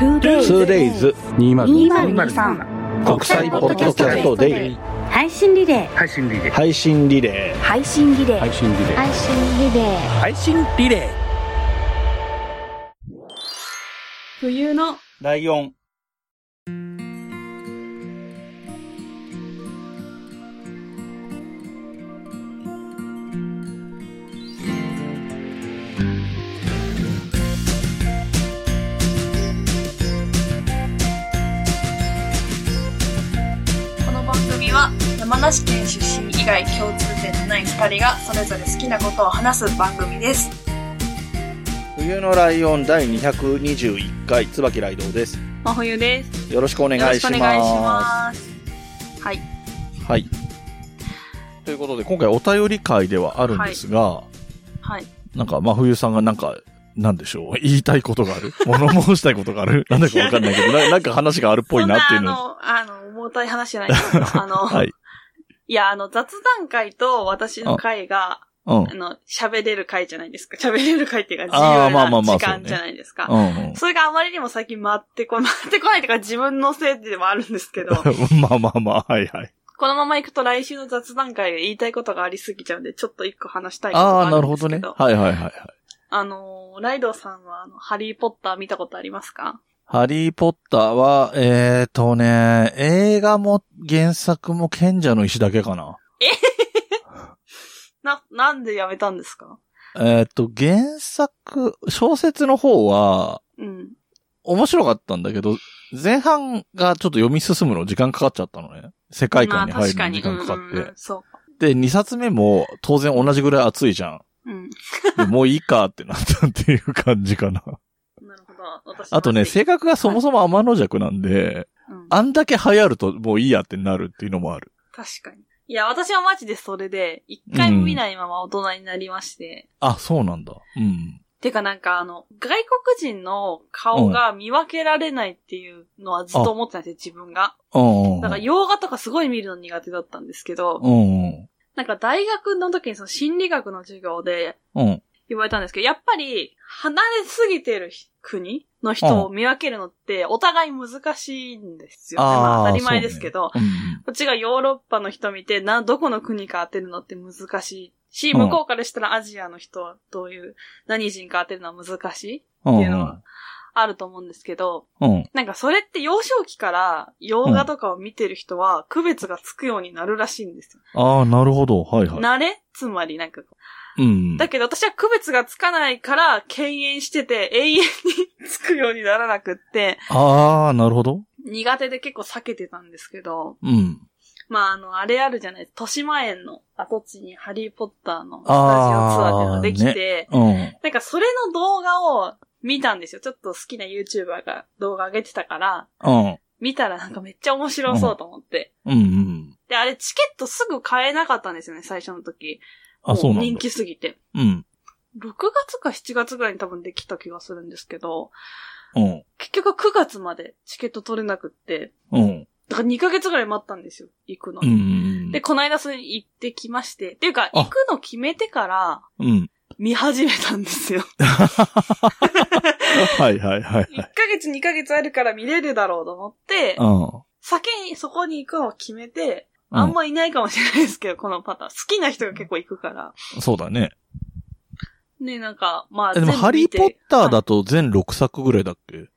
2days 2023国際ポッドキャストデイ。配信リレー。配信リレー。配信リレ配信リレー。配信リレー。配信リレー。配信リレ冬のーライオン山梨県出身以外共通点のない2人がそれぞれ好きなことを話す番組です。冬のライオン第221回椿ライドウです真冬です。よろしくお願いします。はい。はいということで今回お便り会ではあるんですが、はい。なんか真冬さんがなんかなんでしょう？言いたいことがある？物申したいことがある？なんだかわかんないけどな、なんか話があるっぽいなっていうの。そんなあの、あの、重たい話じゃないですか。あの、はい。いや、あの、雑談会と私の会が、うん。あの、喋れる会じゃないですか。喋れる会っていうか、自由な時間じゃないですか。それがあまりにも最近回ってこない、回ってこないというか自分のせいでもあるんですけど、まあまあまあ、はいはい。このまま行くと来週の雑談会で言いたいことがありすぎちゃうんで、ちょっと一個話したいことああ、があなるほどね。はいはいはいはい。あのー、ライドさんは、あの、ハリーポッター見たことありますか？ハリーポッターは、えーとね、映画も原作も賢者の石だけかな。な、なんでやめたんですか？えーと、原作、小説の方は、うん。面白かったんだけど、前半がちょっと読み進むの時間かかっちゃったのね。世界観に入るのに時間かかって。そう。で、2冊目も当然同じぐらい熱いじゃん。うん。でもういいかってなったっていう感じかな。あとね、せ性格がそもそも天の弱なんで、うん、あんだけ流行るともういいやってなるっていうのもある。確かに。いや、私はマジでそれで、一回も見ないまま大人になりまして、あ、そうなんだ。うん。てかなんかあの、外国人の顔が見分けられないっていうのはずっと思ってたんですよ、自分が。うんうん。だから洋画とかすごい見るの苦手だったんですけど、うんうん。なんか大学の時にその心理学の授業でうん。言われたんですけど、やっぱり離れすぎてる国の人を見分けるのってお互い難しいんですよね。まあ当たり前ですけど、そうねこっちがヨーロッパの人見て、な、どこの国か当てるのって難しいし、うん向こうからしたらアジアの人はどういう、何人か当てるのは難しいうん。っていうのはあると思うんですけど、うん。うん。なんかそれって幼少期から洋画とかを見てる人は区別がつくようになるらしいんですよ。ああ、なるほど。はいはい。慣れ？つまりなんかこううん。だけど私は区別がつかないから敬遠してて永遠につくようにならなくって、ああ、なるほど。苦手で結構避けてたんですけど、うん。まああの、あれあるじゃない。豊島園の跡地にハリーポッターのスタジオツアーっていうのができて、うん。なんかそれの動画を見たんですよ。ちょっと好きな YouTuber が動画上げてたから、うん。見たらなんかめっちゃ面白そうと思って。うんうん。で、あれチケットすぐ買えなかったんですよね、最初の時。あ、そうなんだ。も人気すぎて。うん。6月か7月ぐらいに多分できた気がするんですけど、うん。結局9月までチケット取れなくって、うん。だから2ヶ月ぐらい待ったんですよ、行くのうに。ん。で、この間それに行ってきまして、っていうか、あ行くの決めてからうん。見始めたんですよ。はいはいはい1ヶ月2ヶ月あるから見れるだろうと思って、は先にそこに行くのを決めて、うんあんまいないかもしれないですけど、このパターン。好きな人が結構行くから。うん。そうだね。ね、なんか、まあ、えでも、ハリーポッターだとと全6作ぐらいだっけ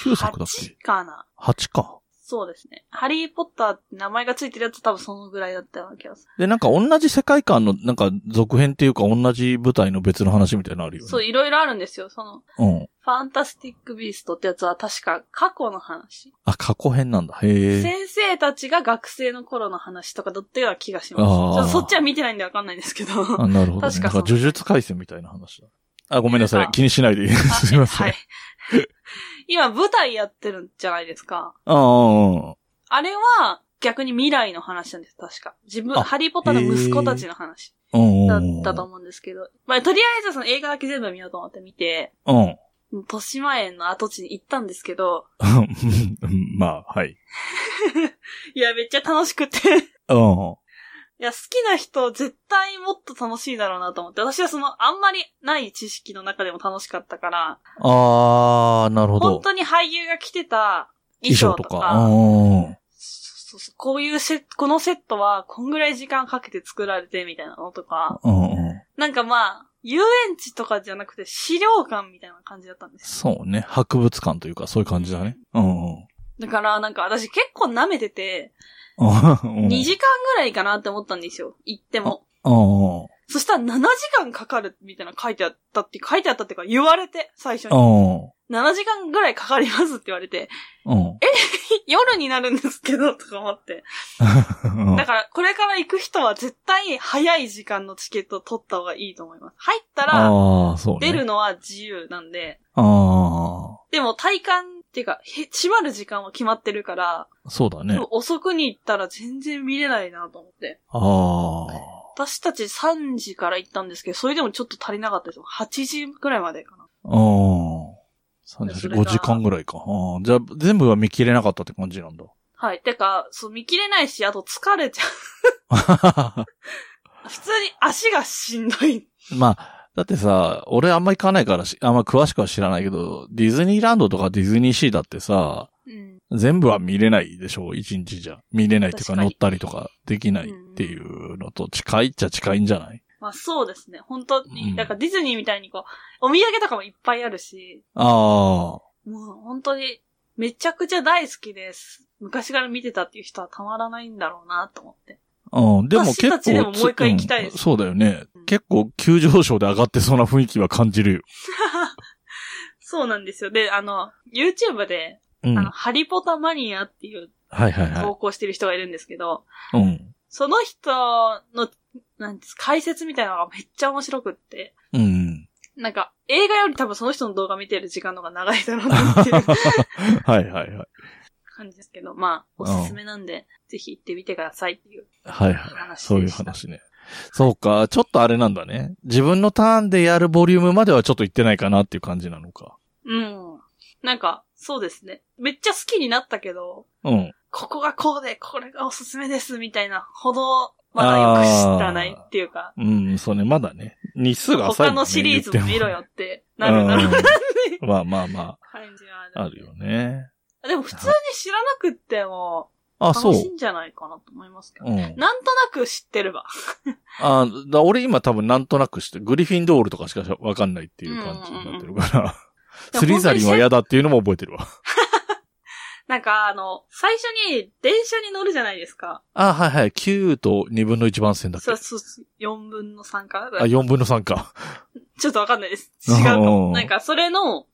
?9 作だっ8けかな。?8 か。そうですね。ハリーポッターって名前がついてるやつ多分そのぐらいだったような気がすで、なんか同じ世界観の、なんか続編っていうか同じ舞台の別の話みたいなのあるよる。ね。そう、いろいろあるんですよ。その、うん。ファンタスティックビーストってやつは確か過去の話。あ、過去編なんだ。へえ。先生たちが学生の頃の話とかだったような気がします。そっちは見てないんでわかんないですけど。あ、なるほど、ね。確かなんか呪術回戦みたいな話だ。あ、ごめんなさい。気にしないでいいです。すいません。はい。今舞台やってるんじゃないですか。ああ、あれは逆に未来の話なんです、確か。自分、あハリーポッターの息子たちの話うん。だうん。ったと思うんですけど。まあ、とりあえずその映画だけ全部見ようと思って見て、うん。豊島園の跡地に行ったんですけど、う んまあ、はい。いや、めっちゃ楽しくて。うん。いや、好きな人絶対もっと楽しいだろうなと思って、私はその、あんまりない知識の中でも楽しかったから、あー、なるほど。本当に俳優が着てた衣衣装装とか、とか。うん。そうそうこういうセット、このセットはこんぐらい時間かけて作られてみたいなのとか、うんうん。なんかまあ、遊園地とかじゃなくて資料館みたいな感じだったんですよ。そうね。博物館というか、そういう感じだね。うんうん。だからなんか私結構舐めてて、うん2時間ぐらいかなって思ったんですよ。行っても。そしたら7時間かかるみたいな書いてあったって、書いてあったってか言われて、最初に。うん。7時間ぐらいかかりますって言われて、うん。夜になるんですけど、とか思って。だから、これから行く人は絶対早い時間のチケットを取った方がいいと思います。入ったら。出るのは自由なんで、あでも体感っていうか、へ閉まる時間は決まってるから、あ、そうだね。遅くに行ったら全然見れないなと思って。ああ。私たち3時から行ったんですけど、それでもちょっと足りなかったですよ。8時くらいまでかな。うん。3時、それが5時間ぐらいか。ああじゃあ、全部は見切れなかったって感じなんだ。はい。てか、そう、見切れないし、あと疲れちゃう。普通に足がしんどい。まあ、だってさ、俺あんま行かないからし、あんま詳しくは知らないけど、ディズニーランドとかディズニーシーだってさ、うん。全部は見れないでしょ？一日じゃ。見れないっていうか乗ったりとかできないっていうのと近いっちゃ近いんじゃない？まあそうですね。本当に、うんだからディズニーみたいにこう、お土産とかもいっぱいあるし、あもう本当にめちゃくちゃ大好きです。昔から見てたっていう人はたまらないんだろうなと思って。あ。うん。でも結構私たちでももう一回行きたいですうんそうだよねうん。結構急上昇で上がってそうな雰囲気は感じるよ。そうなんですよ。で、あの、YouTube で、うん。あの、はハリポタマニアっていういはいは投稿してる人がいるんですけど、い。うん。その人の、なんです、解説みたいなのがめっちゃ面白くって、うん。なんか、映画より多分その人の動画見てる時間の方が長いだろうなっていう はいはいはい。感じですけど、まあ、おすすめなんで、ぜひ行ってみてくださいっていう。はいはい。そういう話ね。そうか、ちょっとあれなんだね。自分のターンでやるボリュームまではちょっと行ってないかなっていう感じなのか。うん。なんか、そうですね。めっちゃ好きになったけど、うん。ここがこうで、これがおすすめです、みたいなほど、まだよく知らないっていうか、うん、そうね、まだね。日数が浅いもんね。他のシリーズも見ろよ。よってなるんだろうなっていうまあまあま感じはあ、ある。あるよね。でも普通に知らなくっても、あ、そう楽。しいんじゃないかなと思いますけど。うん。なんとなく知ってれば。あだ俺今多分なんとなくして、グリフィンドールとかしかわかんないっていう感じになってるから。スリザリンは嫌だっていうのも覚えてるわ。なんかあの、最初に電車に乗るじゃないですか。あ、はいはい。9と2分の1番線だっけ？そうそうそう、4分の3か。あ、4分の3か。ちょっとわかんないです。違うかうも。んなんかそれの、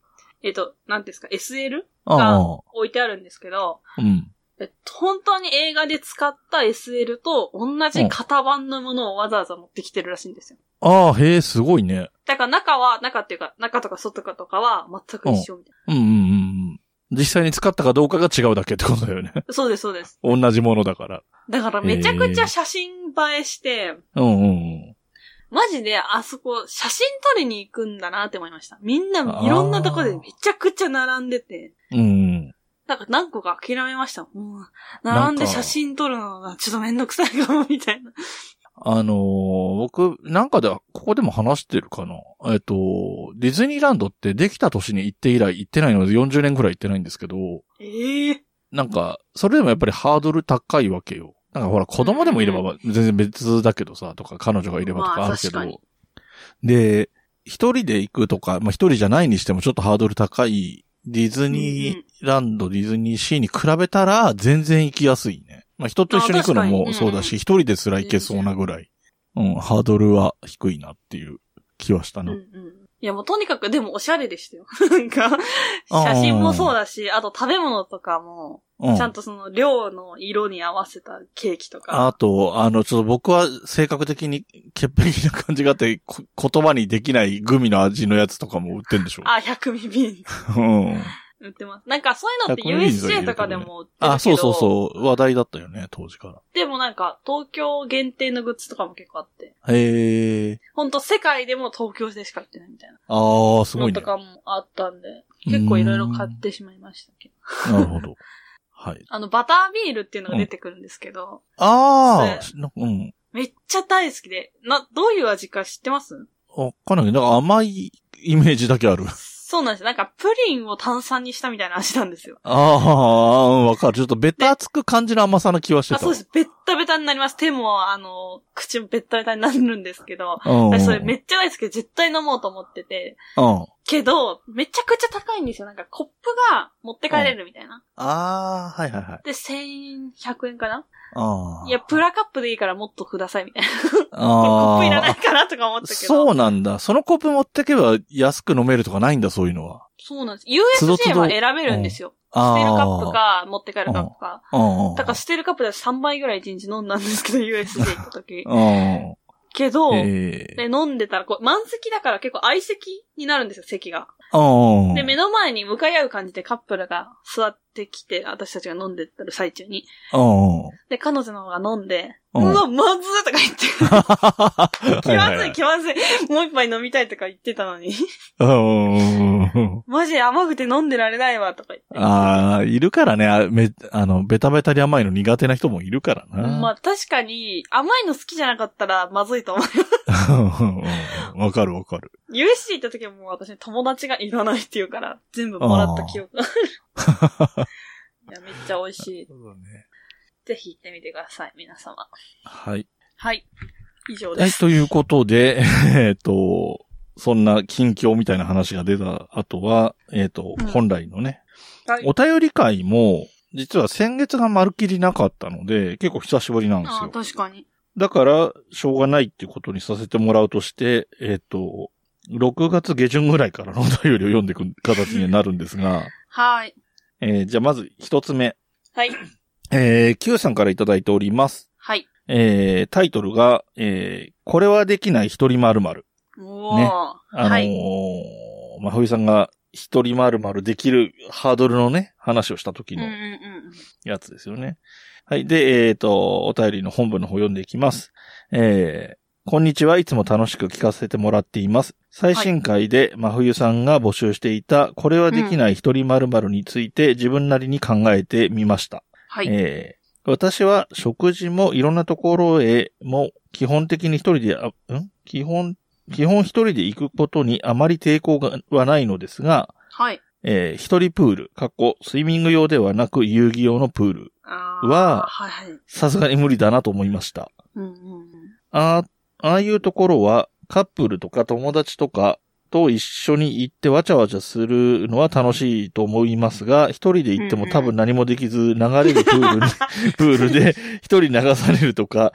えっと、なんですか、SL? あがあ。置いてあるんですけど、うん。えっと、本当に映画で使った SL と同じ型番のものをわざわざ持ってきてるらしいんですよ。ああ、へえ、すごいね。だから中は、中っていうか、中とか外とかは全く一緒みたいうんうんうんうん。実際に使ったかどうかが違うだけってことだよね。な。そうです、そうです。同じものだから。だからめちゃくちゃ写真映えして、うんうんうん。マジであそこ写真撮りに行くんだなって思いました。みんないろんなとこでめちゃくちゃ並んでて、うんうん。なんか何個か諦めました。もう、並んで写真撮るのがちょっとめんどくさいかも、みたいな。あのー僕、なんかでは、ここでも話してるかな。えっと、ディズニーランドってできた年に行って以来行ってないので40年くらい行ってないんですけど、ええなんか、それでもやっぱりハードル高いわけよ。なんかほら、子供でもいれば全然別だけどさ、とか彼女がいればとかあるけど。で、一人で行くとか、まあ一人じゃないにしてもちょっとハードル高いディズニーランド、ディズニーシーに比べたら全然行きやすいね。まあ人と一緒に行くのもそうだし、一人ですら行けそうなぐらい。うん、ハードルは低いなっていう気はしたな。うんうん。いやもうとにかくでもおしゃれでしたよ。なんか、写真もそうだし、あと食べ物とかも、うんちゃんとその量の色に合わせたケーキとか。あと、あの、ちょっと僕は性格的に潔癖な感じがあって、こ 言葉にできないグミの味のやつとかも売ってんでしょ。あ、100ミビンうん。売ってます。なんかそういうのって100ミリズはいる USJ とかでも売ってるけど。あ、そうそうそう。話題だったよね、当時かでもなんか東京限定のグッズとかも結構あって。ら。へえ。ほんと世界でも東京でしか売ってないみたいな。ああ、すごいね。のとかもあったんで、結構いろいろ買ってしまいましたけど。なるほど。はい。あの、バタービールっていうのが出てくるんですけど、ああ、そなうん。めっちゃ大好きで。な、どういう味か知ってます？わかんないなんか甘いイメージだけある。そうなんです。なんか、プリンを炭酸にしたみたいな味なんですよ。ああ、わかる。ちょっとベタつく感じの甘さな気はしてた。あ、そうです。ベッタベタになります。手も、あの、口もベッタベタになるんですけど。うん。私それめっちゃ大好きで絶対飲もうと思ってて。うん。けど、めちゃくちゃ高いんですよ。なんかコップが持って帰れるみたいな。ああ、はいはいはい。で、1100円かな？ああ。いや、プラカップでいいからもっとくださいみたいな。あコップいらないあ。かなとか思ったけど。そうなんだ。そのコップ持ってけば安く飲めるとかないんだ、そういうのは。そうなんです。USJ どは選べるんですよ。ああ。捨てるカップか、持って帰るカップか。だから捨てるカップで3杯ぐらい1日飲んだんですけど、USJ 行った時。うん。けど、ええで、飲んでたら、こう、満席だから結構相席になるんですよ、席が。うん。で、目の前に向かい合う感じでカップルが座ってきて、私たちが飲んでたる最中に。うん。で、彼女の方が飲んで、ううんわ、まずーとか言って、気まずいい。気まずい、もう一杯飲みたいとか言ってたのに、うん。マジ甘くて飲んでられないわとか言って。ああ、いるからね。あめ、あの、ベタベタに甘いの苦手な人もいるからな。まあ確かに、甘いの好きじゃなかったらまずいと思う。うんわかるわかる。USC 行った時はもう私友達がいらないって言うから、全部もらった記憶がある。いや、めっちゃ美味しい。ぜひ行ってみてください、皆様。はい。はい。以上はい、です。ということで、えっと、そんな近況みたいな話が出た後は、えっと、うん本来のね、はいお便り会も、実は先月がまるっきりなかったので、結構久しぶりなんですああ、よ。確かに。だから、しょうがないっていうことにさせてもらうとして、えっ、と、6月下旬ぐらいからの お便りを読んでいく形になるんですが、はい。えーじゃあまず一つ目。はい。えー、Q さんからいただいております。はい。えー、タイトルが、えー、これはできない一人まるまる。おー。ねあのーはい。まふいさんが一人まるまるできるハードルのね、話をした時のうんうんうん。やつですよね。はい。で、えっ、と、お便りの本文の方読んでいきます。えー、こんにちは。いつも楽しく聞かせてもらっています。最新回で、真冬さんが募集していた、これはできない一人〇〇について自分なりに考えてみました。はい。えー私は食事もいろんなところへも基本的に一人で、あん？基本、基本一人で行くことにあまり抵抗がはないのですが、はい。えー一人プール、過去、スイミング用ではなく遊戯用のプール、は。さすがに無理だなと思いました。うんうんうん。あああいうところは、カップルとか友達とかと一緒に行ってわちゃわちゃするのは楽しいと思いますが、一人で行っても多分何もできず、流れるプールに、プールで一人流されるとか、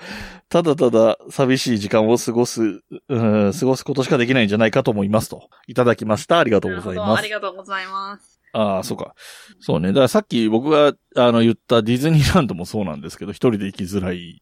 ただただ寂しい時間を過ごす、うん、過ごすことしかできないんじゃないかと思いますと。いただきました。ありがとうございますあり。がとうございます。ああ、そうか。そうね。だからさっき僕が、あの、言ったディズニーランドもそうなんですけど、一人で行きづらい。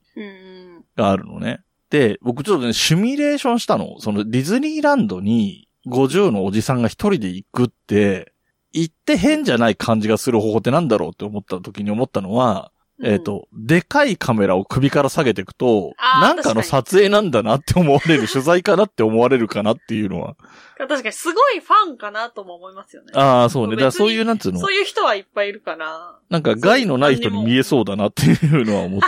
があるのね。で、僕ちょっとね、シミュレーションしたの。そのディズニーランドに50のおじさんが一人で行くって、行って変じゃない感じがする方法ってなんだろうって思った時に思ったのは、えっ、と、でかいカメラを首から下げていくと、なんかの撮影なんだなって思われる、取材かなって思われるかなっていうのは。確かにすごいファンかなとも思いますよね。ああ、そうね。だからそういう、なんつうの？そういう人はいっぱいいるから。なんか害のない人に見えそうだなっていうのは思って。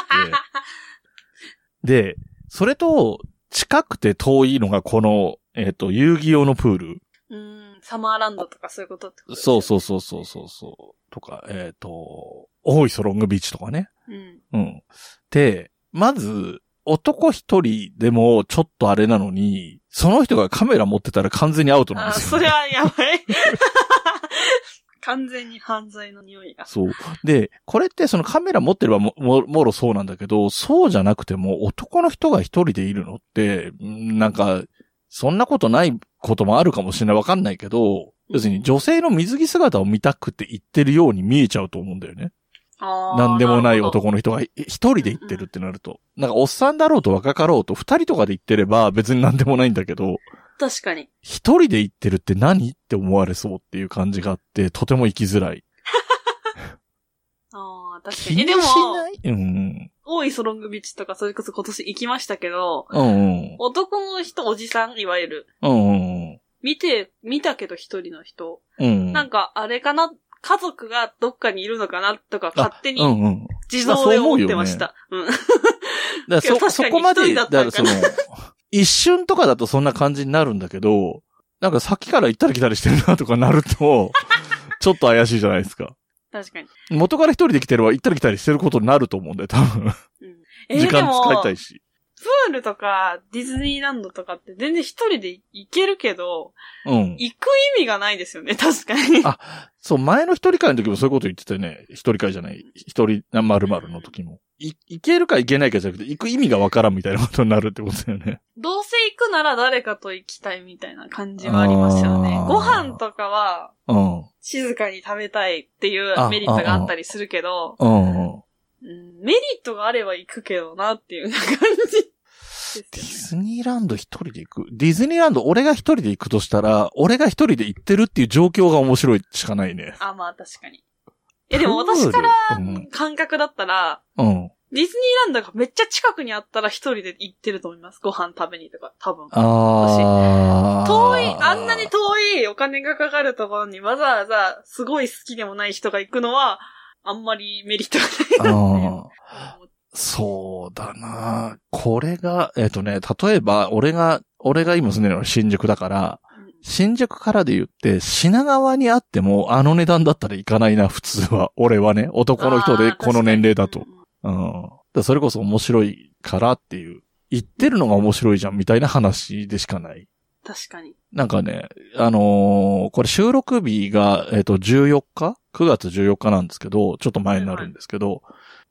で、それと、近くて遠いのがこの、えっ、と、遊戯用のプール。うん、サマーランドとかそういうことってことそうそうそうそうそうそう。とか、えっ、と、大磯ロングビーチとかね。うん。うん。で、まず、男一人でもちょっとあれなのに、その人がカメラ持ってたら完全にアウトなんあ、ですよ、それはやばい。完全に犯罪の匂いが。そう。で、これってそのカメラ持ってればも、も、もろそうなんだけど、そうじゃなくても男の人が一人でいるのって、んなんか、そんなことないこともあるかもしれない。わかんないけど、要するに女性の水着姿を見たくて言ってるように見えちゃうと思うんだよね。なんでもない男の人がい一人で行ってるってなると。なんかおっさんだろうと若かろうと二人とかで行ってれば別になんでもないんだけど、確かに。一人で行ってるって何って思われそうっていう感じがあって、とても行きづらい。ああ、確か気に。え、でも、にしない？うん。大磯ロングビーチとかそれこそ今年行きましたけど、うんうん。男の人、おじさん、いわゆる。うんうん見て、見たけど一人の人。うん。うん。なんか、あれかな？家族がどっかにいるのかな？とか勝手にうんうん。自動で思ってました。うん。だからそ、そこまで、だっただからその、一瞬とかだとそんな感じになるんだけど、なんかさっきから行ったり来たりしてるなとかなると、ちょっと怪しいじゃないですか。確かに。元から一人で来てれば行ったり来たりしてることになると思うんだよ、多分。うん えー時間使いたいし。プールとかディズニーランドとかって全然一人で行けるけど、うん。行く意味がないですよね、確かに。あそう、前の一人会の時もそういうこと言ってたよね。一人会じゃない。一人、まるまるの時も。い、行けるか行けないかじゃなくて、行く意味がわからんみたいなことになるってことだよね。どうせ行くなら誰かと行きたいみたいな感じはありますよね。ご飯とかはうん。静かに食べたいっていうあメリットがあったりするけど、うん。うんメリットがあれば行くけどなっていう感じディズニーランド一人で行く？ディズニーランド俺が一人で行くとしたら、俺が一人で行ってるっていう状況が面白いしかないね。あ、まあ確かに。え、でも私からうん感覚だったら、うん。ディズニーランドがめっちゃ近くにあったら一人で行ってると思います。ご飯食べにとか、多分。ああ。遠い、あんなに遠いお金がかかるところにわざわざすごい好きでもない人が行くのは、あんまりメリットがないなってそうだなこれが、えっ、とね、例えば、俺が、俺が今住んでるのは新宿だから、うん新宿からで言って、品川にあっても、あの値段だったら行かないな、普通は。俺はね、男の人でこの年齢だとうんうん。だそれこそ面白いからっていう。言ってるのが面白いじゃん、みたいな話でしかない。確かに。なんかね、あのーこれ収録日が、えっ、と、14日 ?9 月14日なんですけど、ちょっと前になるんですけど、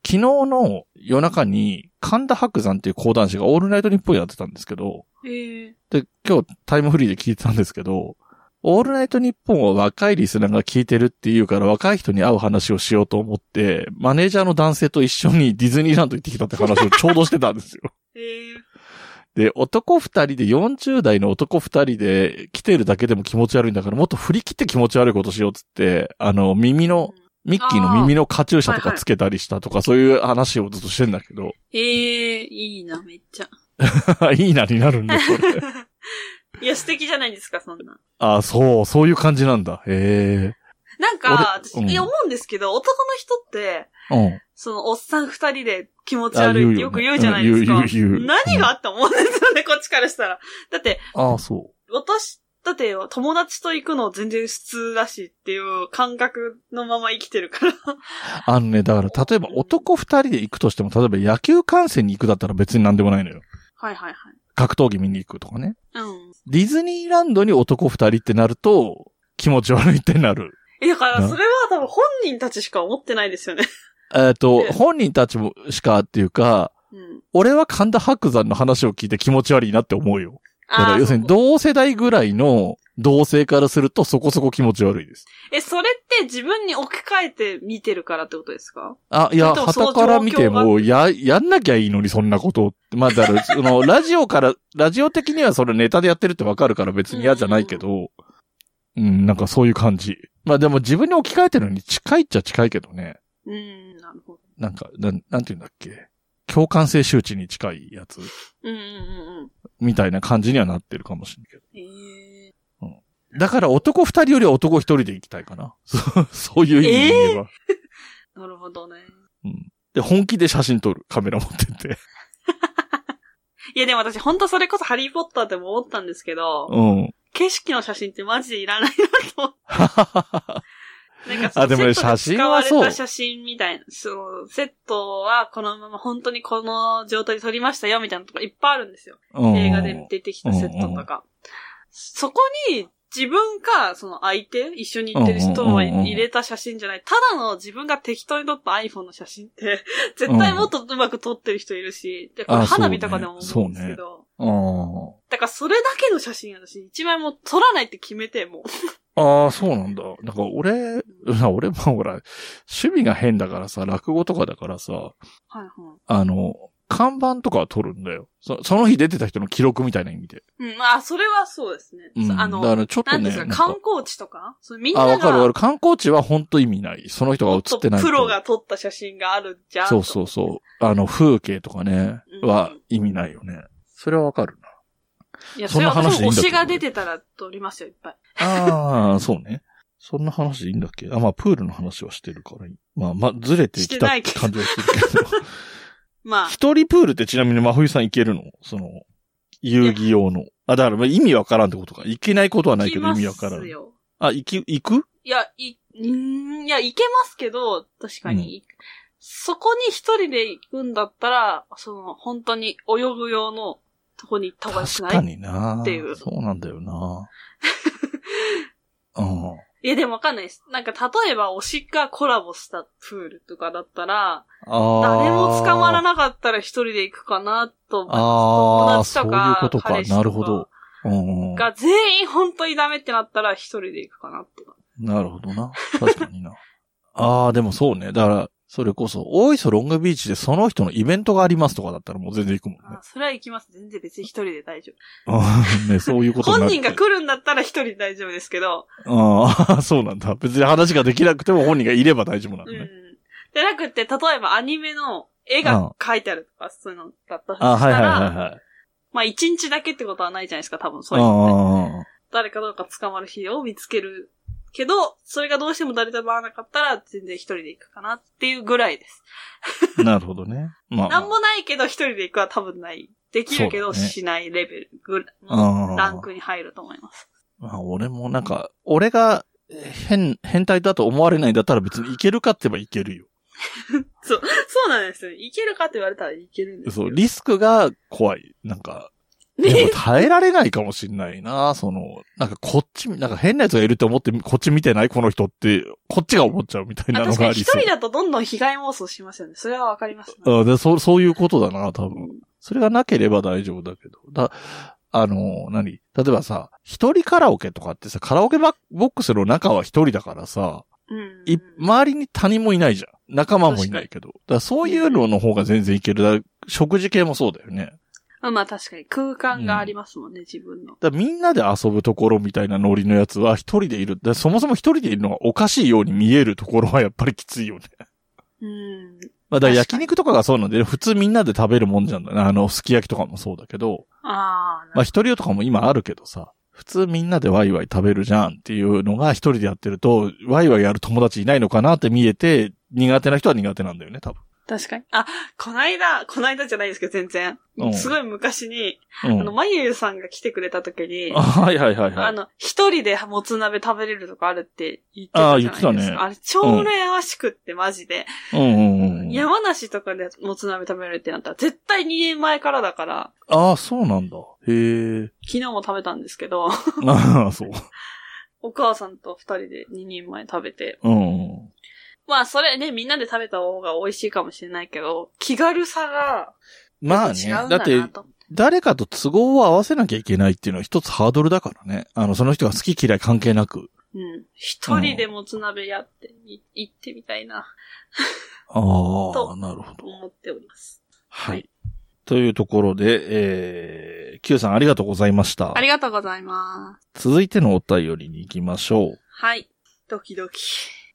昨日の夜中に、神田伯山っていう講談師がオールナイトニッポンやってたんですけど、ええで、今日タイムフリーで聞いてたんですけど、オールナイトニッポンは若いリスナーが聞いてるっていうから若い人に会う話をしようと思って、マネージャーの男性と一緒にディズニーランド行ってきたって話をちょうどしてたんですよ。ええで、男二人で40代の男二人で来てるだけでも気持ち悪いんだから、もっと振り切って気持ち悪いことしようっつって、あの、耳の、ミッキーの耳のカチューシャとかつけたりしたとか、そういう話をずっとしてんだけど、ええいいな、めっちゃ。いいなになるんだ、それ。いや、素敵じゃないですか、そんな。あ、そう、そういう感じなんだ。へなんか、私、俺うん思うんですけど、男の人って、え。うん。その、おっさん二人で気持ち悪いってよく言うじゃないあですか。言う言う言う何があって思うんですよね、こっちからしたら。だって、ああ、そ私、だって友達と行くの全然普通だしっていう感覚のまま生きてるから。う。あのね、だから、例えば男二人で行くとしても、例えば野球観戦に行くだったら別に何でもないのよ。はいはいはい。格闘技見に行くとかね。うん。ディズニーランドに男二人ってなると、気持ち悪いってなる。え、だからなそれは多分本人たちしか思ってないですよね。えっ、と、え本人たちもしかっていうか、うん。俺は神田伯山の話を聞いて気持ち悪いなって思うよ。だから要するに同世代ぐらいの同性からするとそこそこ気持ち悪いです。え、それって自分に置き換えて見てるからってことですか？あ、いや、旗から見て状も、や、やんなきゃいいのにそんなこと。まあ、だから、その、ラジオから、ラジオ的にはそれネタでやってるってわかるから別に嫌じゃないけど、うん、なんかそういう感じ。まあでも自分に置き換えてるのに近いっちゃ近いけどね。うん、なるほど。なんか、なん、なんて言うんだっけ？共感性周知に近いやつうんうんうんうん。みたいな感じにはなってるかもしれないけど。ええだから男二人よりは男一人で行きたいかな。そういう意味で言えば。なるほどね。うん。で、本気で写真撮る。カメラ持ってって。いやでも私本当それこそハリーポッターでも思ったんですけど、うん。景色の写真ってマジでいらないなと思って。なんかあでも写真はそう使われた写真みたいな、そのセットはこのまま本当にこの状態で撮りましたよみたいなとこいっぱいあるんですよ。うん映画で出てきたセットとか。そこに自分か、その相手、一緒に行ってる人を入れた写真じゃない。ただの自分が適当に撮った iPhone の写真って、絶対もっとうまく撮ってる人いるし、でこれあ花火とかでも思うんですけど。うん。だからそれだけの写真私一枚も撮らないって決めて、もう。ああ、そうなんだ。なんか俺、俺もほら、趣味が変だからさ、落語とかだからさ、はいはい。あの、看板とかは撮るんだよ。そその日出てた人の記録みたいな意味で。うん、あ、それはそうですね。うん。あの、だからちょっとね。なんですか、なん観光地とか？そうみんなあ、が、わかるわかる。観光地は本当意味ない。その人が写ってないと。プロが撮った写真があるじゃん。そうそうそう。あの、風景とかね、うんは意味ないよね。それはわかるな。いや、そんな話でいいんだけ？どしが出てたら撮りますよ、いっぱい。ああ、そうね。そんな話でいいんだっけ？あ、まあ、プールの話はしてるからいい。まあ、まあ、ずれてきた感じはするけど。まあ、一人プールってちなみに真冬さん行けるの？その、遊戯用の。あ、だからまあ意味わからんってことか。行けないことはないけど意味わからん。あ、行き、行く？いや、い、んいや、行けますけど、確かに。そこに一人で行くんだったら、その、本当に泳ぐ用のとこに行った方がよく確かないになっていうそうなんだよな うん。いや、でもわかんないです。なんか、例えば、推しがコラボしたプールとかだったら。誰も捕まらなかったら一人で行くかなと思います。ああ、友そういう達とかことか。なるほど。うんうん。が全員本当にダメってなったら一人で行くかなって。なるほどな。確かにな。ああ、でもそうね。だから、それこそ、大磯ロングビーチでその人のイベントがありますとかだったらもう全然行くもんねあ。それは行きます。全然別に一人で大丈あー ね、そういう夫。ことになる本人が来るんだったら一人で大丈夫ですけど、ああ、そうなんだ。別に話ができなくても本人がいれば大丈夫なんだね。うん。でなくて、例えばアニメの絵が描いてあるとか、そういうのだったとしたら、あはいはいはいはい。まあ一日だけってことはないじゃないですか、多分そういうのって。あ誰かどうか捕まる日を見つけるけど、それがどうしても誰とも会わなかったら、全然一人で行くかなっていうぐらいです。あ、なるほどね。まあ、なんもないけど一人で行くは多分ない。できるけどしないレベルぐらいのランクに入ると思います。まあ、俺もなんか、俺が変、変態だと思われないんだったら別にいけるかって言えばいけるよ。そう、そうなんですよ。行けるかって言われたらいけるんですよ。そう、リスクが怖い。なんか、でも耐えられないかもしんないな、その、なんかこっち、なんか変な奴がいるって思って、こっち見てない？この人って、こっちが思っちゃうみたいなあのがありそう人。だとどんどん被害妄想しますよね。それはわかります、ね。あでそう、そういうことだな、多分。それがなければ大丈夫だけど。だ、あの、何？例えばさ、一人カラオケとかってさ、カラオケバボックスの中は一人だからさ、うん。い、周りに他人もいないじゃん。仲間もいないけど。だからそういうのの方が全然いける。食事系もそうだよね。あまあ確かに空間がありますもんね、自分の。だからみんなで遊ぶところみたいなノリのやつは一人でいる。だそもそも一人でいるのがおかしいように見えるところはやっぱりきついよね。うん。まあだから焼に肉とかがそうなんで、普通みんなで食べるもんじゃんだね。あの、すき焼きとかもそうだけど。ああ、まあ一人用とかも今あるけどさ。普通みんなでワイワイ食べるじゃんっていうのが一人でやってると、ワイワイやる友達いないのかなって見えて、苦手な人は苦手なんだよね、多分。確かに。あ、こないだ、こないだじゃないですけど、全然う。んすごい昔に、うん。あの、まゆゆさんが来てくれた時にあ、はいはいはいはい。あの、一人でもつ鍋食べれるとこあるって言ってたじゃないですか。あー言ってたねあれ、超羨ましくって、マジで。うんうんうん。山梨とかでもつ鍋食べれるってなったら、絶対2年前からだから、ああ、そうなんだ。へえ。昨日も食べたんですけど、ああ、そう。お母さんと二人で2人前食べて。うんうん。まあ、それね、みんなで食べた方が美味しいかもしれないけど、気軽さが、まあねだって。誰かと都合を合わせなきゃいけないっていうのは一つハードルだからね。あの、その人が好き嫌い関係なく。うん。一人でもつ鍋やってみ、行ってみたいな、あ とあ、なるほど。思っております。はい。というところで、えー、Q さんありがとうございましたあ。りがとうございます。続いてのお便りに行きましょはい。ドキドキ。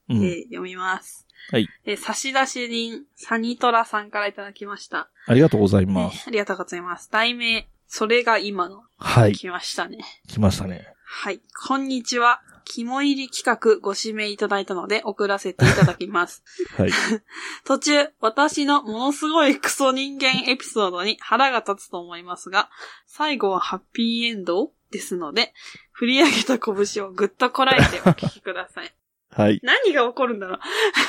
えー読みます。はい。えー差出人、サニトラさんからいただきました。ありがとうございえます。ーありがとうございます。題名、それが今の。はい。来ましたね。来ましたね。はい。こんにちは。肝入り企画ご指名いただいたので送らせていただきます。はい。途中、私のものすごいクソ人間エピソードに腹が立つと思いますが、最後はハッピーエンドですので、振り上げた拳をぐっとこらえてお聞きください。はい。何が起こるんだろ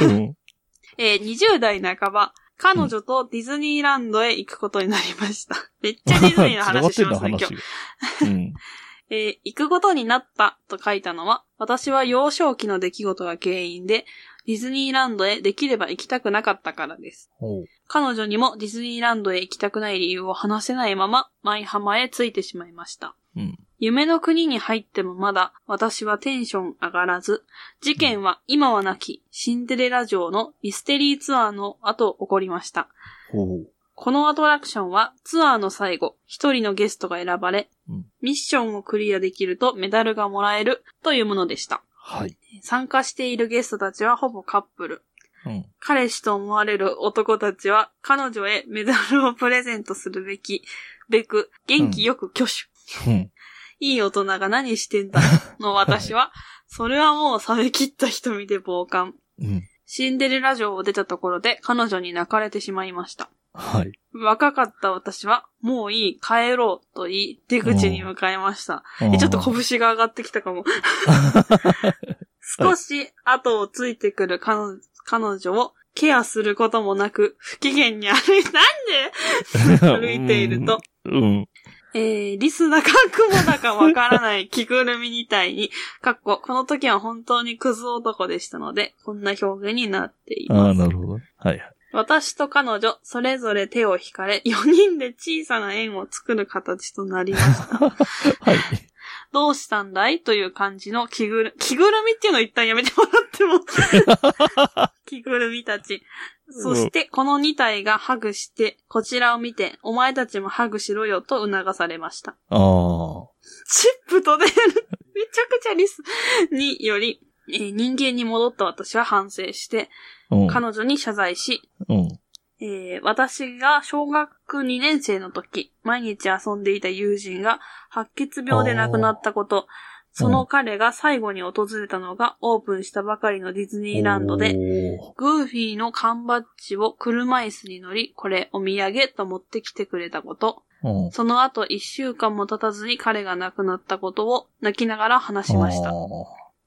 う。うん。えー20代半ば、彼女とディズニーランドへ行くことになりました。めっちゃディズニーの話しますね、今日。うん。えー行くことになったと書いたのは、私は幼少期の出来事が原因で、ディズニーランドへできれば行きたくなかったからです。彼女にもディズニーランドへ行きたくない理由を話せないまま、舞浜へ着いてしまいました。うん。夢の国に入ってもまだ私はテンション上がらず、事件は今はなきシンデレラ城のミステリーツアーの後起こりました。このアトラクションはツアーの最後、一人のゲストが選ばれ、うんミッションをクリアできるとメダルがもらえるというものでした。はい。参加しているゲストたちはほぼカップル。うん。彼氏と思われる男たちは彼女へメダルをプレゼントするべき、べく、元気よく挙手。うん。いい大人が何してんだ の私は、それはもう冷め切った瞳で傍観。うん。シンデレラ城を出たところで彼女に泣かれてしまいました。はい。若かった私は、もういい、帰ろうと言い、出口に向かいました。え、ちょっと拳が上がってきたかも。少し後をついてくる彼女彼女をケアすることもなく、不機嫌に歩い、なんで？歩いていると、うん。えー、リスだかクモだかわからない 着ぐるみみたいに、かっこ、この時は本当にクズ男でしたので、こんな表現になっていああ、ます。なるほど。はいはい。私と彼女、それぞれ手を引かれ、4人で小さな円を作る形となりました。はい。どうしたんだいという感じの着ぐる、着ぐるみっていうのを一旦やめてもらっても。着ぐるみたち。そして、この2体がハグして、こちらを見て、お前たちもハグしろよと促されました。ああ。チップと出る、めちゃくちゃリスにより、えー人間に戻った私は反省して、うん。彼女に謝罪し、うん。えー私が小学2年生の時、毎日遊んでいた友人が白血病で亡くなったこと、その彼が最後に訪れたのがオープンしたばかりのディズニーランドで、グーフィーの缶バッジを車椅子に乗り、これお土産と持ってきてくれたこと、うん。その後一週間も経たずに彼が亡くなったことを泣きながら話しました。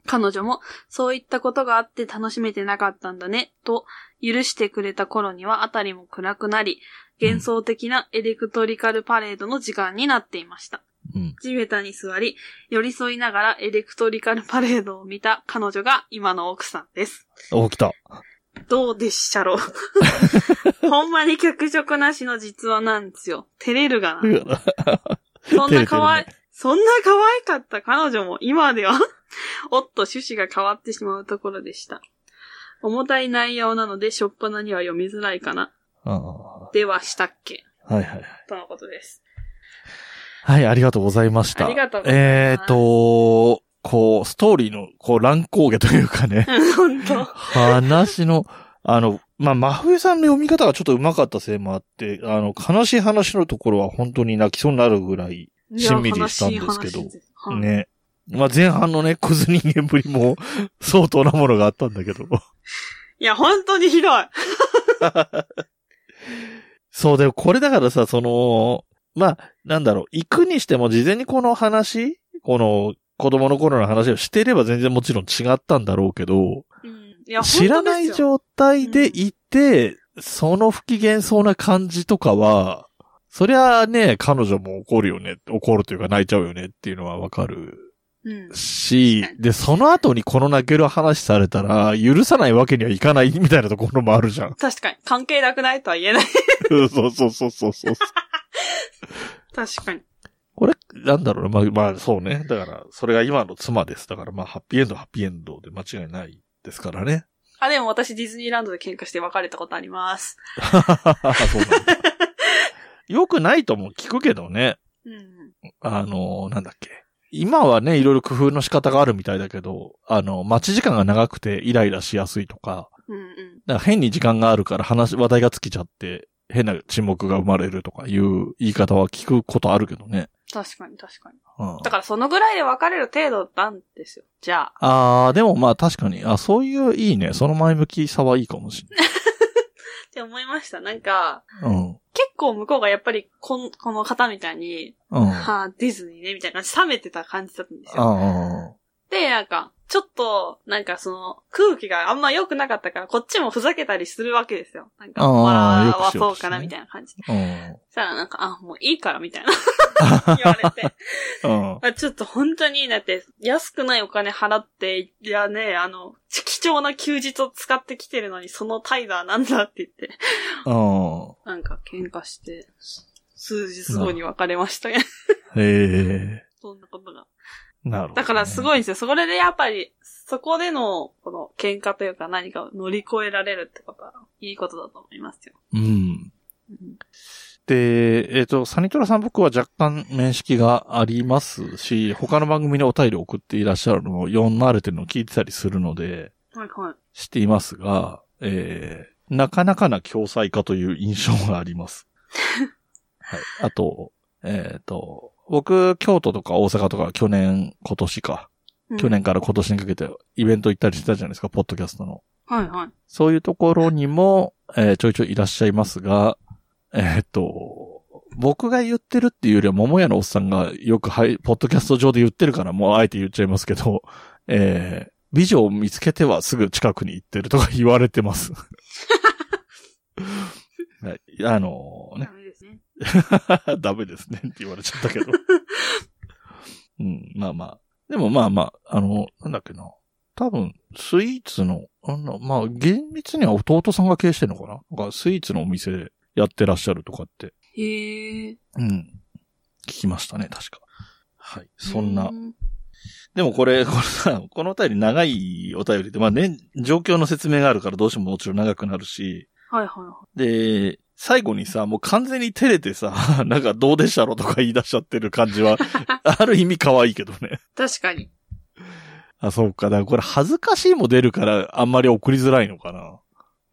彼女も、そういったことがあって楽しめてなかったんだね、と許してくれた頃にはあたりも暗くなり、幻想的なエレクトリカルパレードの時間になっていました。うん。地べたに座り、寄り添いながらエレクトリカルパレードを見た彼女が今の奥さんです。お、来た。どうでっしゃろう？ほんまに脚色なしの実話なんですよ。照れるがな。そんな可愛い、そんな可愛かった彼女も今では、おっと趣旨が変わってしまうところでした。重たい内容なので、しょっぱなには読みづらいかな。ではしたっけ？いはいはい。とのことです。はい、ありがとうございました。ありがとうございますえっ、と、こう、ストーリーの、こう、乱高下というかね。話の、あの、まあ、真冬さんの読み方がちょっと上手かったせいもあって、あの、悲しい話のところは本当に泣きそうになるぐらい、しんみりしたんですけどね。まあ、前半のね、クズ人間ぶりも相当なものがあったんだけど。いや、本当にひどい。そう、でもこれだからさ、その、まあ、なんだろう、行くにしても事前にこの話、この子供の頃の話をしていれば全然もちろん違ったんだろうけど、うん。知らない状態で行って、その不機嫌そうな感じとかは、そりゃあね、彼女も怒るよね、怒るというか泣いちゃうよねっていうのはわかるうん。しで、その後にこの泣ける話されたら、許さないわけにはいかないみたいなところもあるじゃん。確かに。関係なくないとは言えない。そうそうそうそうそう。確かに。これ、なんだろうね。まあ、まあ、そうね。だから、それが今の妻です。だから、まあ、ハッピーエンド、ハッピーエンドで間違いないですからね。あ、でも私ディズニーランドで喧嘩して別れたことあります。そうなんだ。よくないとも聞くけどね。うん。あの、なんだっけ。今はね、いろいろ工夫の仕方があるみたいだけど、あの、待ち時間が長くてイライラしやすいとか、うんうんか変に時間があるから話、話題が尽きちゃって、変な沈黙が生まれるとかいう言い方は聞くことあるけどね。確かに確かに。うん、だからそのぐらいで別れる程度なんですよ。じゃあ。あー、でもまあ確かに、あ、そういういいね。その前向きさはいいかもしれ って思いました。なんか、ない。うん。結構向こうがやっぱりこん、この方みたいに、うん。はあ、ディズニーね、みたいな感じで冷めてた感じだったんですよ。あで、なんか、ちょっと、なんかその、空気があんま良くなかったから、こっちもふざけたりするわけですよ。なんか、笑わそうかな、みたいな感じで。あ。うん。そしたらなんか、あ、もういいから、みたいな 言われて。うん。あちょっと本当に、だって、安くないお金払って、いやね、あの、貴重な休日を使ってきてるのに、その態度はなんだって言って、うん。なんか喧嘩して、数日後に別れましたね。へえ。そんなことが。なるほど、だからすごいんですよ。それでやっぱり、そこでの、この喧嘩というか何かを乗り越えられるってことは、いいことだと思いますよ。うん。うんで、えっ、と、サニトラさん僕は若干面識がありますし、他の番組にお便り送っていらっしゃるのを読まれてるのを聞いてたりするので、はいはい。知っていますが、えー、なかなかな共済化という印象があります。はい。あと、えっ、と、僕、京都とか大阪とか去年、今年か、うん去年から今年にかけてイベント行ったりしてたじゃないですか、ポッドキャストの。はいはい。そういうところにも、えーちょいちょいいらっしゃいますが、えーっと、僕が言ってるっていうよりは、桃屋のおっさんがよくはい、ポッドキャスト上で言ってるから、もうあえて言っちゃいますけど、えー美女を見つけてはすぐ近くに行ってるとか言われてます。はい、あのねダ、メですね。ダメですねって言われちゃったけど。うん、まあまあ。でもまあまあ、あの、なんだっけな。多分、スイーツの、あの、まあ、厳密には弟さんが経営してるのかな？なんかスイーツのお店でやってらっしゃるとかって、へえ。うん。聞きましたね、確か。はい。そんなう。んでもこれ、これさ、このお便り長いお便りで、まあね、状況の説明があるからどうしてももちろん長くなるし、はいはいはで、最後にさ、もう完全に照れてさ、なんかどうでしたろとか言い出しちゃってる感じは、ある意味可愛いけどね。い。確かに。あ、そうか。だからこれ恥ずかしいも出るからあんまり送りづらいのかな。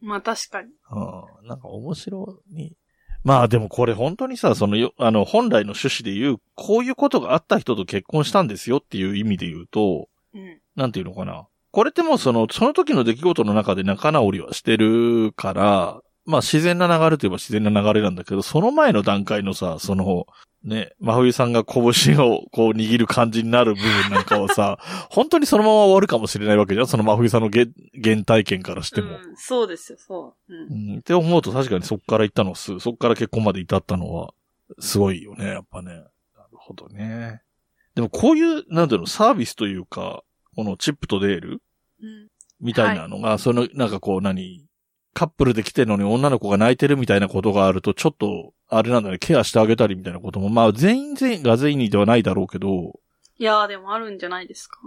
まあ確かに。うん。なんか面白い。まあでもこれ本当にさ、そのよ、あの、本来の趣旨で言う、こういうことがあった人と結婚したんですよっていう意味で言うと、うん。なんていうのかな。これってもうその、その時の出来事の中で仲直りはしてるから、まあ自然な流れといえば自然な流れなんだけど、その前の段階のさ、その、ね、真冬さんが拳をこう握る感じになる部分なんかはさ、本当にそのまま終わるかもしれないわけじゃん？その真冬さんの原原体験からしても。うん、そうですよ、そう。うん。うん、って思うと確かにそっから行ったのはす、そっから結婚まで至ったのは、すごいよね、やっぱね。なるほどね。でもこういう、なんていうの、サービスというか、このチップとデールうん。みたいなのが、その、なんかこう何、カップルで来てるのに女の子が泣いてるみたいなことがあると、ちょっと、あれなんだね、ケアしてあげたりみたいなことも、まあ全員全員が全員ではないだろうけど、いやーでもあるんじゃないですか。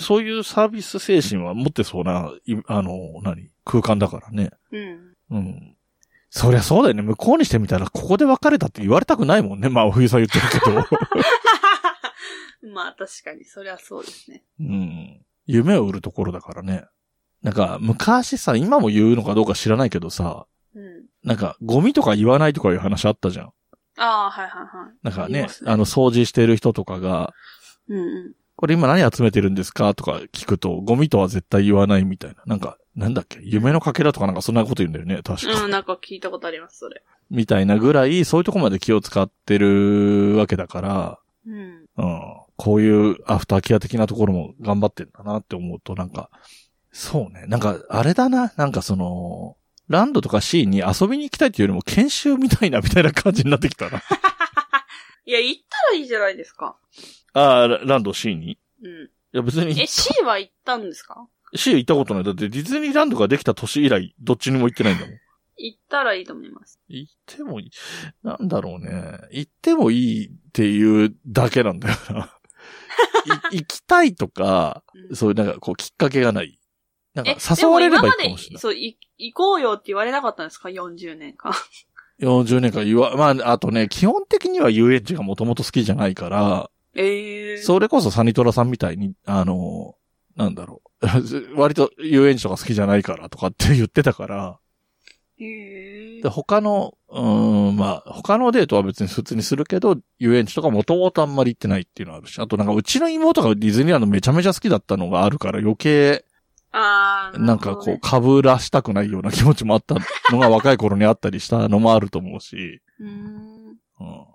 そういうサービス精神は持ってそうな、いあの、何、空間だからね。うん。うん。そりゃそうだよね。向こうにしてみたら、ここで別れたって言われたくないもんね。まあ、冬さん言ってるけど。まあ確かに、そりゃそうですね。うん。夢を売るところだからね。なんか、昔さ、今も言うのかどうか知らないけどさ、うん。なんか、ゴミとか言わないとかいう話あったじゃん。ああ、はいはいはい。なんかね言いますあの、掃除してる人とかが、うんうん。これ今何集めてるんですかとか聞くと、ゴミとは絶対言わないみたいな。なんか、なんだっけ？夢のかけらとかなんかそんなこと言うんだよね。確か。うん、なんか聞いたことあります、それ。みたいなぐらい、そういうとこまで気を使ってるわけだから、うん。うん。こういうアフターケア的なところも頑張ってんだなって思うと、なんか、そうね。なんか、あれだな。なんかその、ランドとかシーに遊びに行きたいっていうよりも研修みたいな、みたいな感じになってきたな。いや、行ったらいいじゃないですか。ああ、ラランドシーに？いうん。や別に、え、C は行ったんですか？シー行ったことない。だってディズニーランドができた年以来、どっちにも行ってないんだもん。行ったらいいと思います。行ってもいい、なんだろうね。行ってもいいっていうだけなんだよな。い行きたいとか、うんそういうなんかこうきっかけがない。なんかえ、誘われればいいかでもしれない。そう、い行こうよって言われなかったんですか ?40 年間。40年間言わ、まあ、あとね、基本的には遊園地がもともと好きじゃないから、ええそれこそサニトラさんみたいに、あの、なんだろう。割と遊園地とか好きじゃないからとかって言ってたから、で、他の、うーん、まあ、他のデートは別に普通にするけど、遊園地とかもともとあんまり行ってないっていうのはあるし、あとなんかうちの妹がディズニーランドめちゃめちゃ好きだったのがあるから余計、ああ、なんかこう、被らしたくないような気持ちもあったのが若い頃にあったりしたのもあると思うし、う。ん。うん。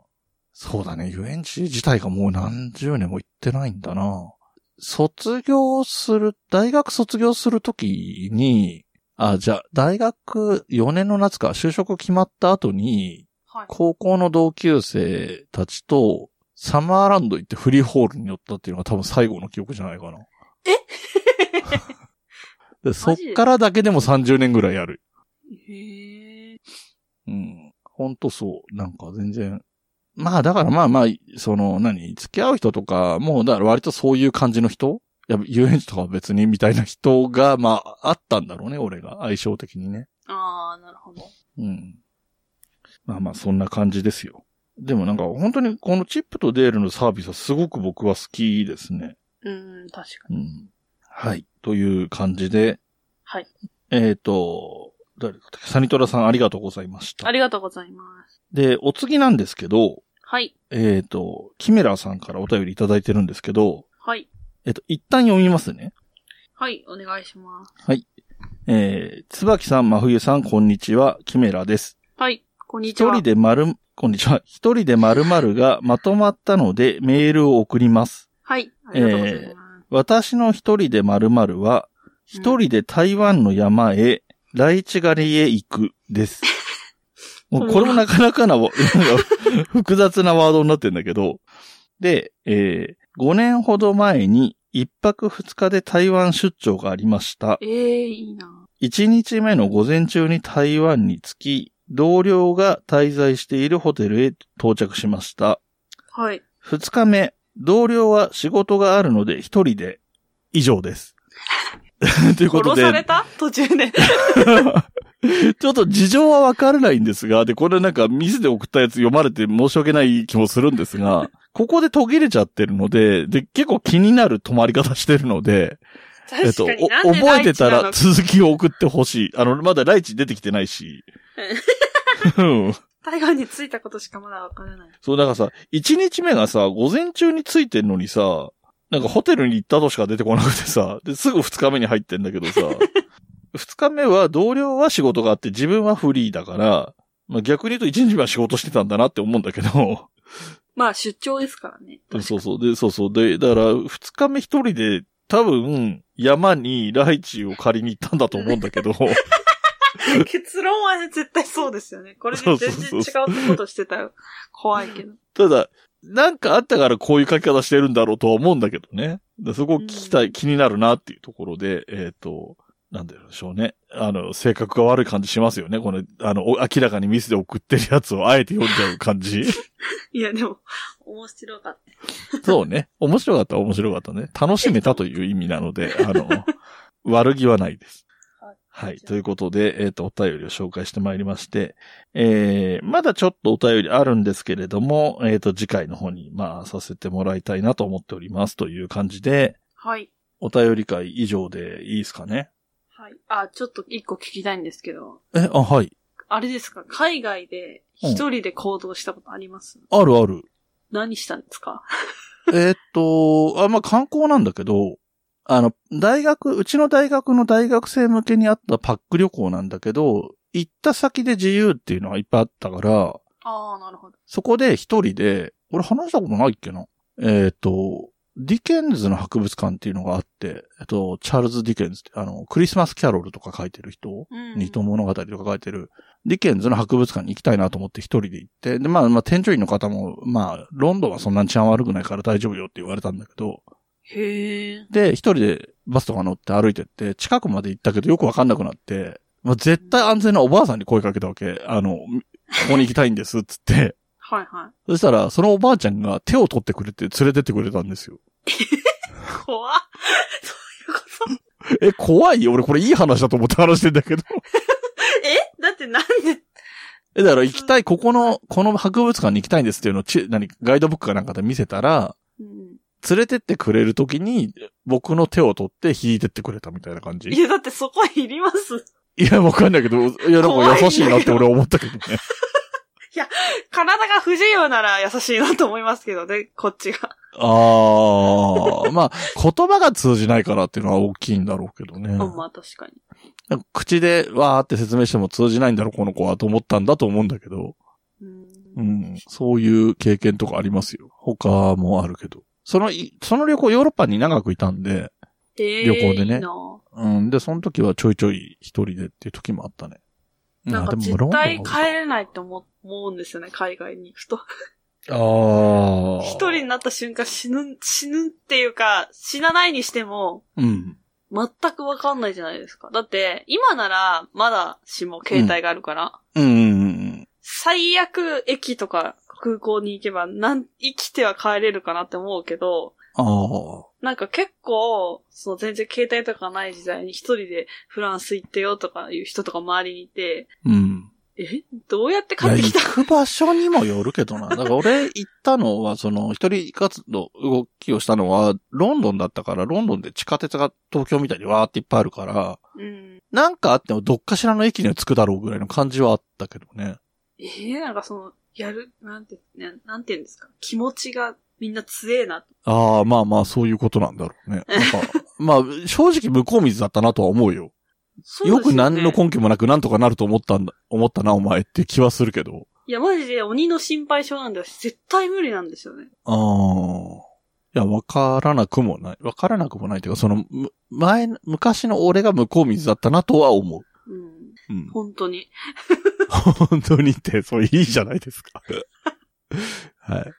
そうだね、遊園地自体がもう何十年も行ってないんだな。卒業する、大学卒業するときに、あ、じゃあ、大学4年の夏か、就職決まった後に、はい。高校の同級生たちと、サマーランド行ってフリーホールに寄ったっていうのが多分最後の記憶じゃないかな。でそっからだけでも30年ぐらいある。へえ。うん。ほんとそう。なんか全然。まあだからまあまあ、その何、付き合う人とか、もうだから割とそういう感じの人？いや、遊園地とかは別にみたいな人が、まあ、あったんだろうね、俺が。相性的にね。ああ、なるほど。うん。まあまあ、そんな感じですよ。でもなんか本当にこのチップとデールのサービスはすごく僕は好きですね。うん、確かに。うん。はい。という感じで、はい。えっ、と、誰だったっけ？サニトラさんありがとうございましたあ。りがとうございます。で、お次なんですけど、はい。えっ、と、キメラさんからお便りいただいてるんですけど、はい。えっと、一旦読みますね。はい、お願いします。えー、椿さん、真冬さん、こんにちは、キメラです。はい、こんにちは。一人で丸、こんにちは。一人で〇〇がまとまったのでメールを送ります。はい、ありがとうございます。私の一人で〇〇は、一人で台湾の山へ、ライチ狩りへ行く、です。もうこれもなかなかな、複雑なワードになってんだけど、で、えー、5年ほど前に一泊二日で台湾出張がありました。ええいいな。1日目の午前中に台湾に着き、同僚が滞在しているホテルへ到着しました。はい。2日目、同僚は仕事があるので一人で以上です。ということで、殺された？途中で。ちょっと事情はわからないんですが、で、これなんかミスで送ったやつ読まれて申し訳ない気もするんですが、ここで途切れちゃってるので、で、結構気になる止まり方してるので、えっと、覚えてたら続きを送ってほしい。あの、まだライチ出てきてないし。うん台湾に着いたことしかまだわからない。そう、だからさ、1日目がさ、午前中に着いてんのにさ、なんかホテルに行ったとしか出てこなくてさ、で、すぐ2日目に入ってんだけどさ、2日目は同僚は仕事があって自分はフリーだから、まあ、逆に言うと1日目は仕事してたんだなって思うんだけど、まあ出張ですからね。そうそう。で、そうそう。で、だから、2日目一人で、多分、山にライチを借りに行ったんだと思うんだけど、結論は絶対そうですよね。これで全然違うことしてたら怖いけど。ただ、なんかあったからこういう書き方してるんだろうとは思うんだけどね。でそこを聞きたい、うん気になるなっていうところで、えっ、と、なんでしょうね。あの、性格が悪い感じしますよね。この、あの、お明らかにミスで送ってるやつをあえて読んじゃう感じ。いや、でも、面白かった。そうね。面白かった面白かったね。楽しめたという意味なので、あの、悪気はないです。はいはい。ということで、えっ、と、お便りを紹介してまいりまして、えー、まだちょっとお便りあるんですけれども、えっ、と、次回の方に、まあ、させてもらいたいなと思っておりますという感じで、はい。お便り会以上でいいですかね？はい。あ、ちょっと一個聞きたいんですけど、え、あ、はい。あれですか？海外で一人で行動したことあります、あるある。何したんですか？えーっと、あ、まあ、観光なんだけど、あの、大学、うちの大学の大学生向けにあったパック旅行なんだけど、行った先で自由っていうのがいっぱいあったから、ああ、なるほど。そこで一人で、俺話したことないっけな？えーっと、ディケンズの博物館っていうのがあって、えっと、チャールズ・ディケンズって、あの、クリスマスキャロルとか書いてる人、うん。二都物語とか書いてる、ディケンズの博物館に行きたいなと思って一人で行って、で、まあ、まあ、添乗員の方も、まあ、ロンドンはそんなに治安悪くないから大丈夫よって言われたんだけど、へえ。で、一人でバスとか乗って歩いてって、近くまで行ったけどよくわかんなくなって、まあ、絶対安全なおばあさんに声かけたわけ。あの、ここに行きたいんです、つって。はいはい。そしたら、そのおばあちゃんが手を取ってくれて連れてってくれたんですよ。怖っそういうこと？え、怖いよ。俺これいい話だと思って話してんだけど。え？だってなんで、え、だから行きたい、ここの、この博物館に行きたいんですっていうのをち、何、ガイドブックかなんかで見せたら、うん、連れてってくれるときに、僕の手を取って引いてってくれたみたいな感じ。いや、だってそこいります？いや、わかんないけど、いや、なんか優しいなって俺は思ったけどね。体が不自由なら優しいなと思いますけどね、こっちが。ああ、まあ、言葉が通じないからっていうのは大きいんだろうけどね。うん、まあ確かに。なんか口でわーって説明しても通じないんだろう、この子はと思ったんだと思うんだけど。うんうん。そういう経験とかありますよ。他もあるけど。そのい、その旅行ヨーロッパに長くいたんで、ええ旅行でねいいなうん。で、その時はちょいちょい一人でっていう時もあったね。なんか絶対帰れないって思思うんですよね、海外に行くと。ああ。一人になった瞬間死ぬ、死ぬっていうか、死なないにしても、うん。全くわかんないじゃないですか。だって、今なら、まだしも携帯があるから、うんうんうん。最悪駅とか空港に行けば、なん、生きては帰れるかなって思うけど、ああ。なんか結構、その全然携帯とかない時代に一人でフランス行ってよとかいう人とか周りにいて、うん。え？どうやって帰ってきた行く場所にもよるけどな。だから俺行ったのは、その、一人活動、動きをしたのは、ロンドンだったから、ロンドンで地下鉄が東京みたいにわーっていっぱいあるから、うん。なんかあってもどっかしらの駅には着くだろうぐらいの感じはあったけどね。えー、なんかその、やる、なんて、ね、なんて言うんですか？気持ちがみんな強えなと。ああ、まあまあ、そういうことなんだろうね。まあ、正直向こう水だったなとは思うよ。そうですよく何のね根拠もなくなんとかなると思ったんだ、思ったな、お前って気はするけど。いや、マジで鬼の心配性なんだよ。絶対無理なんですよね。ああ。いや、わからなくもない。わからなくもないというか、その、む前、昔の俺が向こう水だったなとは思う。うん。うん。本当に。本当にって、そういいじゃないですか。はい。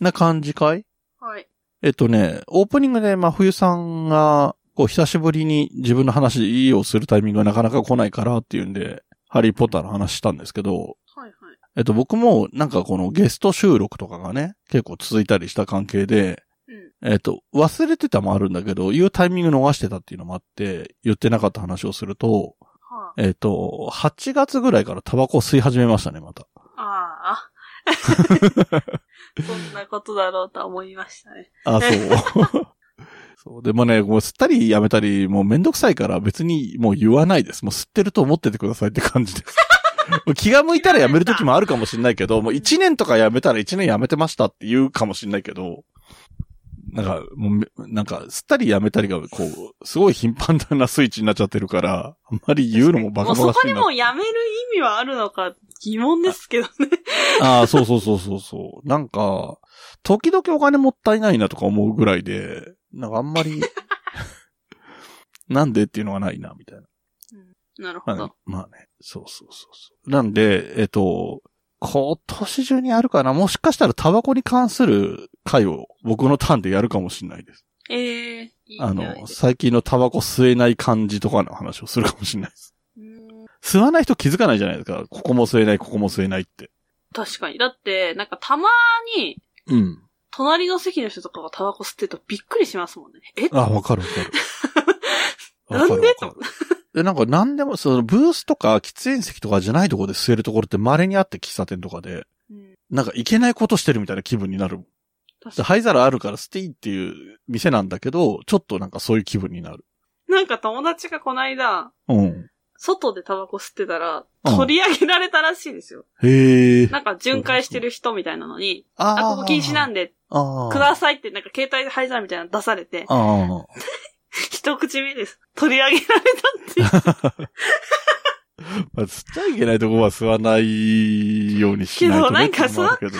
な感じかい？はい。えっとね、オープニングで真冬さんが、こう、久しぶりに自分の話をするタイミングがなかなか来ないからっていうんで、ハリーポッターの話したんですけど、はいはい。えっと、僕もなんかこのゲスト収録とかがね、結構続いたりした関係で、うん。えっと、忘れてたもあるんだけど、言うタイミング逃してたっていうのもあって、言ってなかった話をすると、はえっと、8月ぐらいからタバコを吸い始めましたね、また。あ。ああ。そんなことだろうとは思いましたね。あ、そう。そう。でもね、もう吸ったりやめたり、もうめんどくさいから別にもう言わないです。もう吸ってると思っててくださいって感じです。気が向いたらやめる時もあるかもしれないけど、もう1年とかやめたら1年やめてましたって言うかもしれないけど、なんか、もうめ、なんか、吸ったりやめたりが、こう、すごい頻繁なスイッチになっちゃってるから、あんまり言うのもバカバもうそこにカしいな。もうやめる意味はあるのか疑問ですけどね。ああ、そうそうそうそうそう。なんか、時々お金もったいないなとか思うぐらいで、なんかあんまり、なんでっていうのがないな、みたいな。まあなるほど。まあね、そうそうそうそう。なんで、えっと、今年中にやるかなもしかしたらタバコに関する回を僕のターンでやるかもしれないです。ええあの、最近のタバコ吸えない感じとかの話をするかもしれないです。うん吸わない人気づかないじゃないですか。ここも吸えない、ここも吸えないって。確かに。だって、なんかたまに、うん。隣の席の人とかがタバコ吸ってるとびっくりしますもんね。え？あ、わかるわかる。なんで？わかるわかるで、なんか何でも、そのブースとか喫煙席とかじゃないところで吸えるところって稀にあって喫茶店とかで、うんなんかいけないことしてるみたいな気分になる。灰皿あるから吸っていいっていう店なんだけど、ちょっとなんかそういう気分になる。になんか友達がこの間、うん。外でタバコ吸ってたら、うん取り上げられたらしいですよ。へえ。なんか巡回してる人みたいなのに、ああ、ここ禁止なんで、くださいって、なんか携帯で灰皿みたいなの出されて、ああ。一口目です。取り上げられたって。まあ、吸っちゃいけないとこは吸わないようにしけど、ないとね。なんかその感じが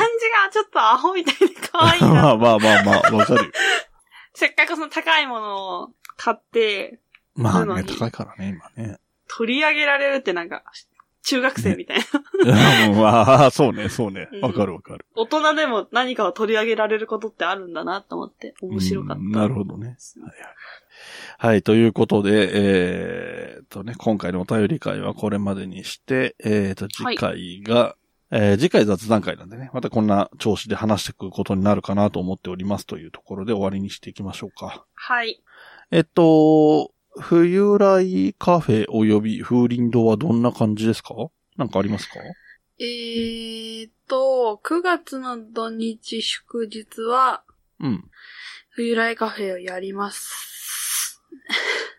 ちょっとアホみたいで可愛いけどまな。あまあまあまあ、わかるよ。せっかくその高いものを買って、まあね、高いからね、今ね。取り上げられるってなんか、中学生みたいな。うんま あ、そうね、そうねうん。わかるわかる。大人でも何かを取り上げられることってあるんだなと思って、面白かった。うんなるほどね。はいはいはい、ということで、えーっとね、今回のお便り会はこれまでにして、えーっと、次回が、えー次回雑談会なんでね、またこんな調子で話していくことになるかなと思っておりますというところで終わりにしていきましょうか。はい。えっと、冬来カフェ及び風鈴堂はどんな感じですか？なんかありますか？えーと、9月の土日祝日は、うん。冬来カフェをやります。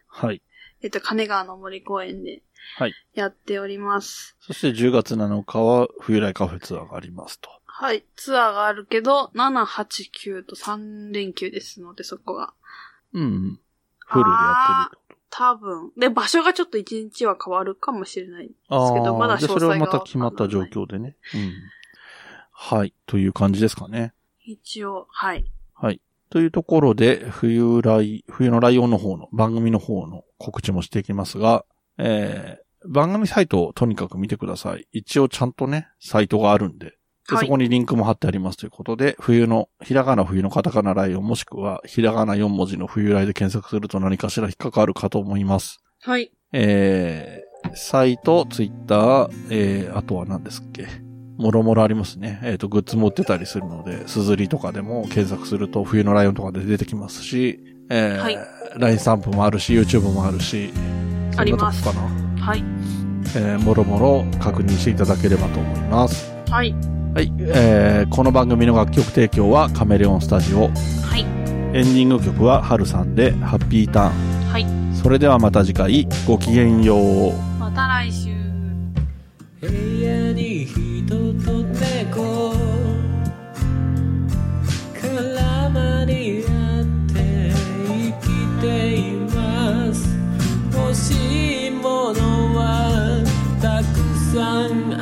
はい。えっと、金川の森公園ではい。やっております。そして10月7日は冬来カフェツアーがありますと。はい。ツアーがあるけど、7、8、9と3連休ですので、そこが。うんうん。フルでやってると。多分。で、場所がちょっと1日は変わるかもしれないですけあど、まだ詳細がそれはまた決まった状況でね。うん。はい。という感じですかね。一応、はい。はい。というところで、冬来、冬のライオンの方の番組の方の告知もしていきますが、えー、番組サイトをとにかく見てください。一応ちゃんとね、サイトがあるんで。で、はいそこにリンクも貼ってありますということで、冬の、ひらがな冬のカタカナライオンもしくは、ひらがな4文字の冬来で検索すると何かしら引っかかるかと思います。はい。えー、サイト、ツイッター、えー、あとは何ですっけ？もろもろありますね。えっ、と、グッズも売ってたりするので、すずりとかでも検索すると冬のライオンとかで出てきますし、えー、はい LINE スタンプもあるし、YouTube もあるし、ありますかな。はい。えー、もろもろ確認していただければと思います。はい。はい、えー、この番組の楽曲提供はカメレオンスタジオ。はい。エンディング曲はハルさんでハッピーターン。はい。それではまた次回、ごきげんよう。また来週。部屋に人と猫絡間にあって生きています欲しいものはたくさん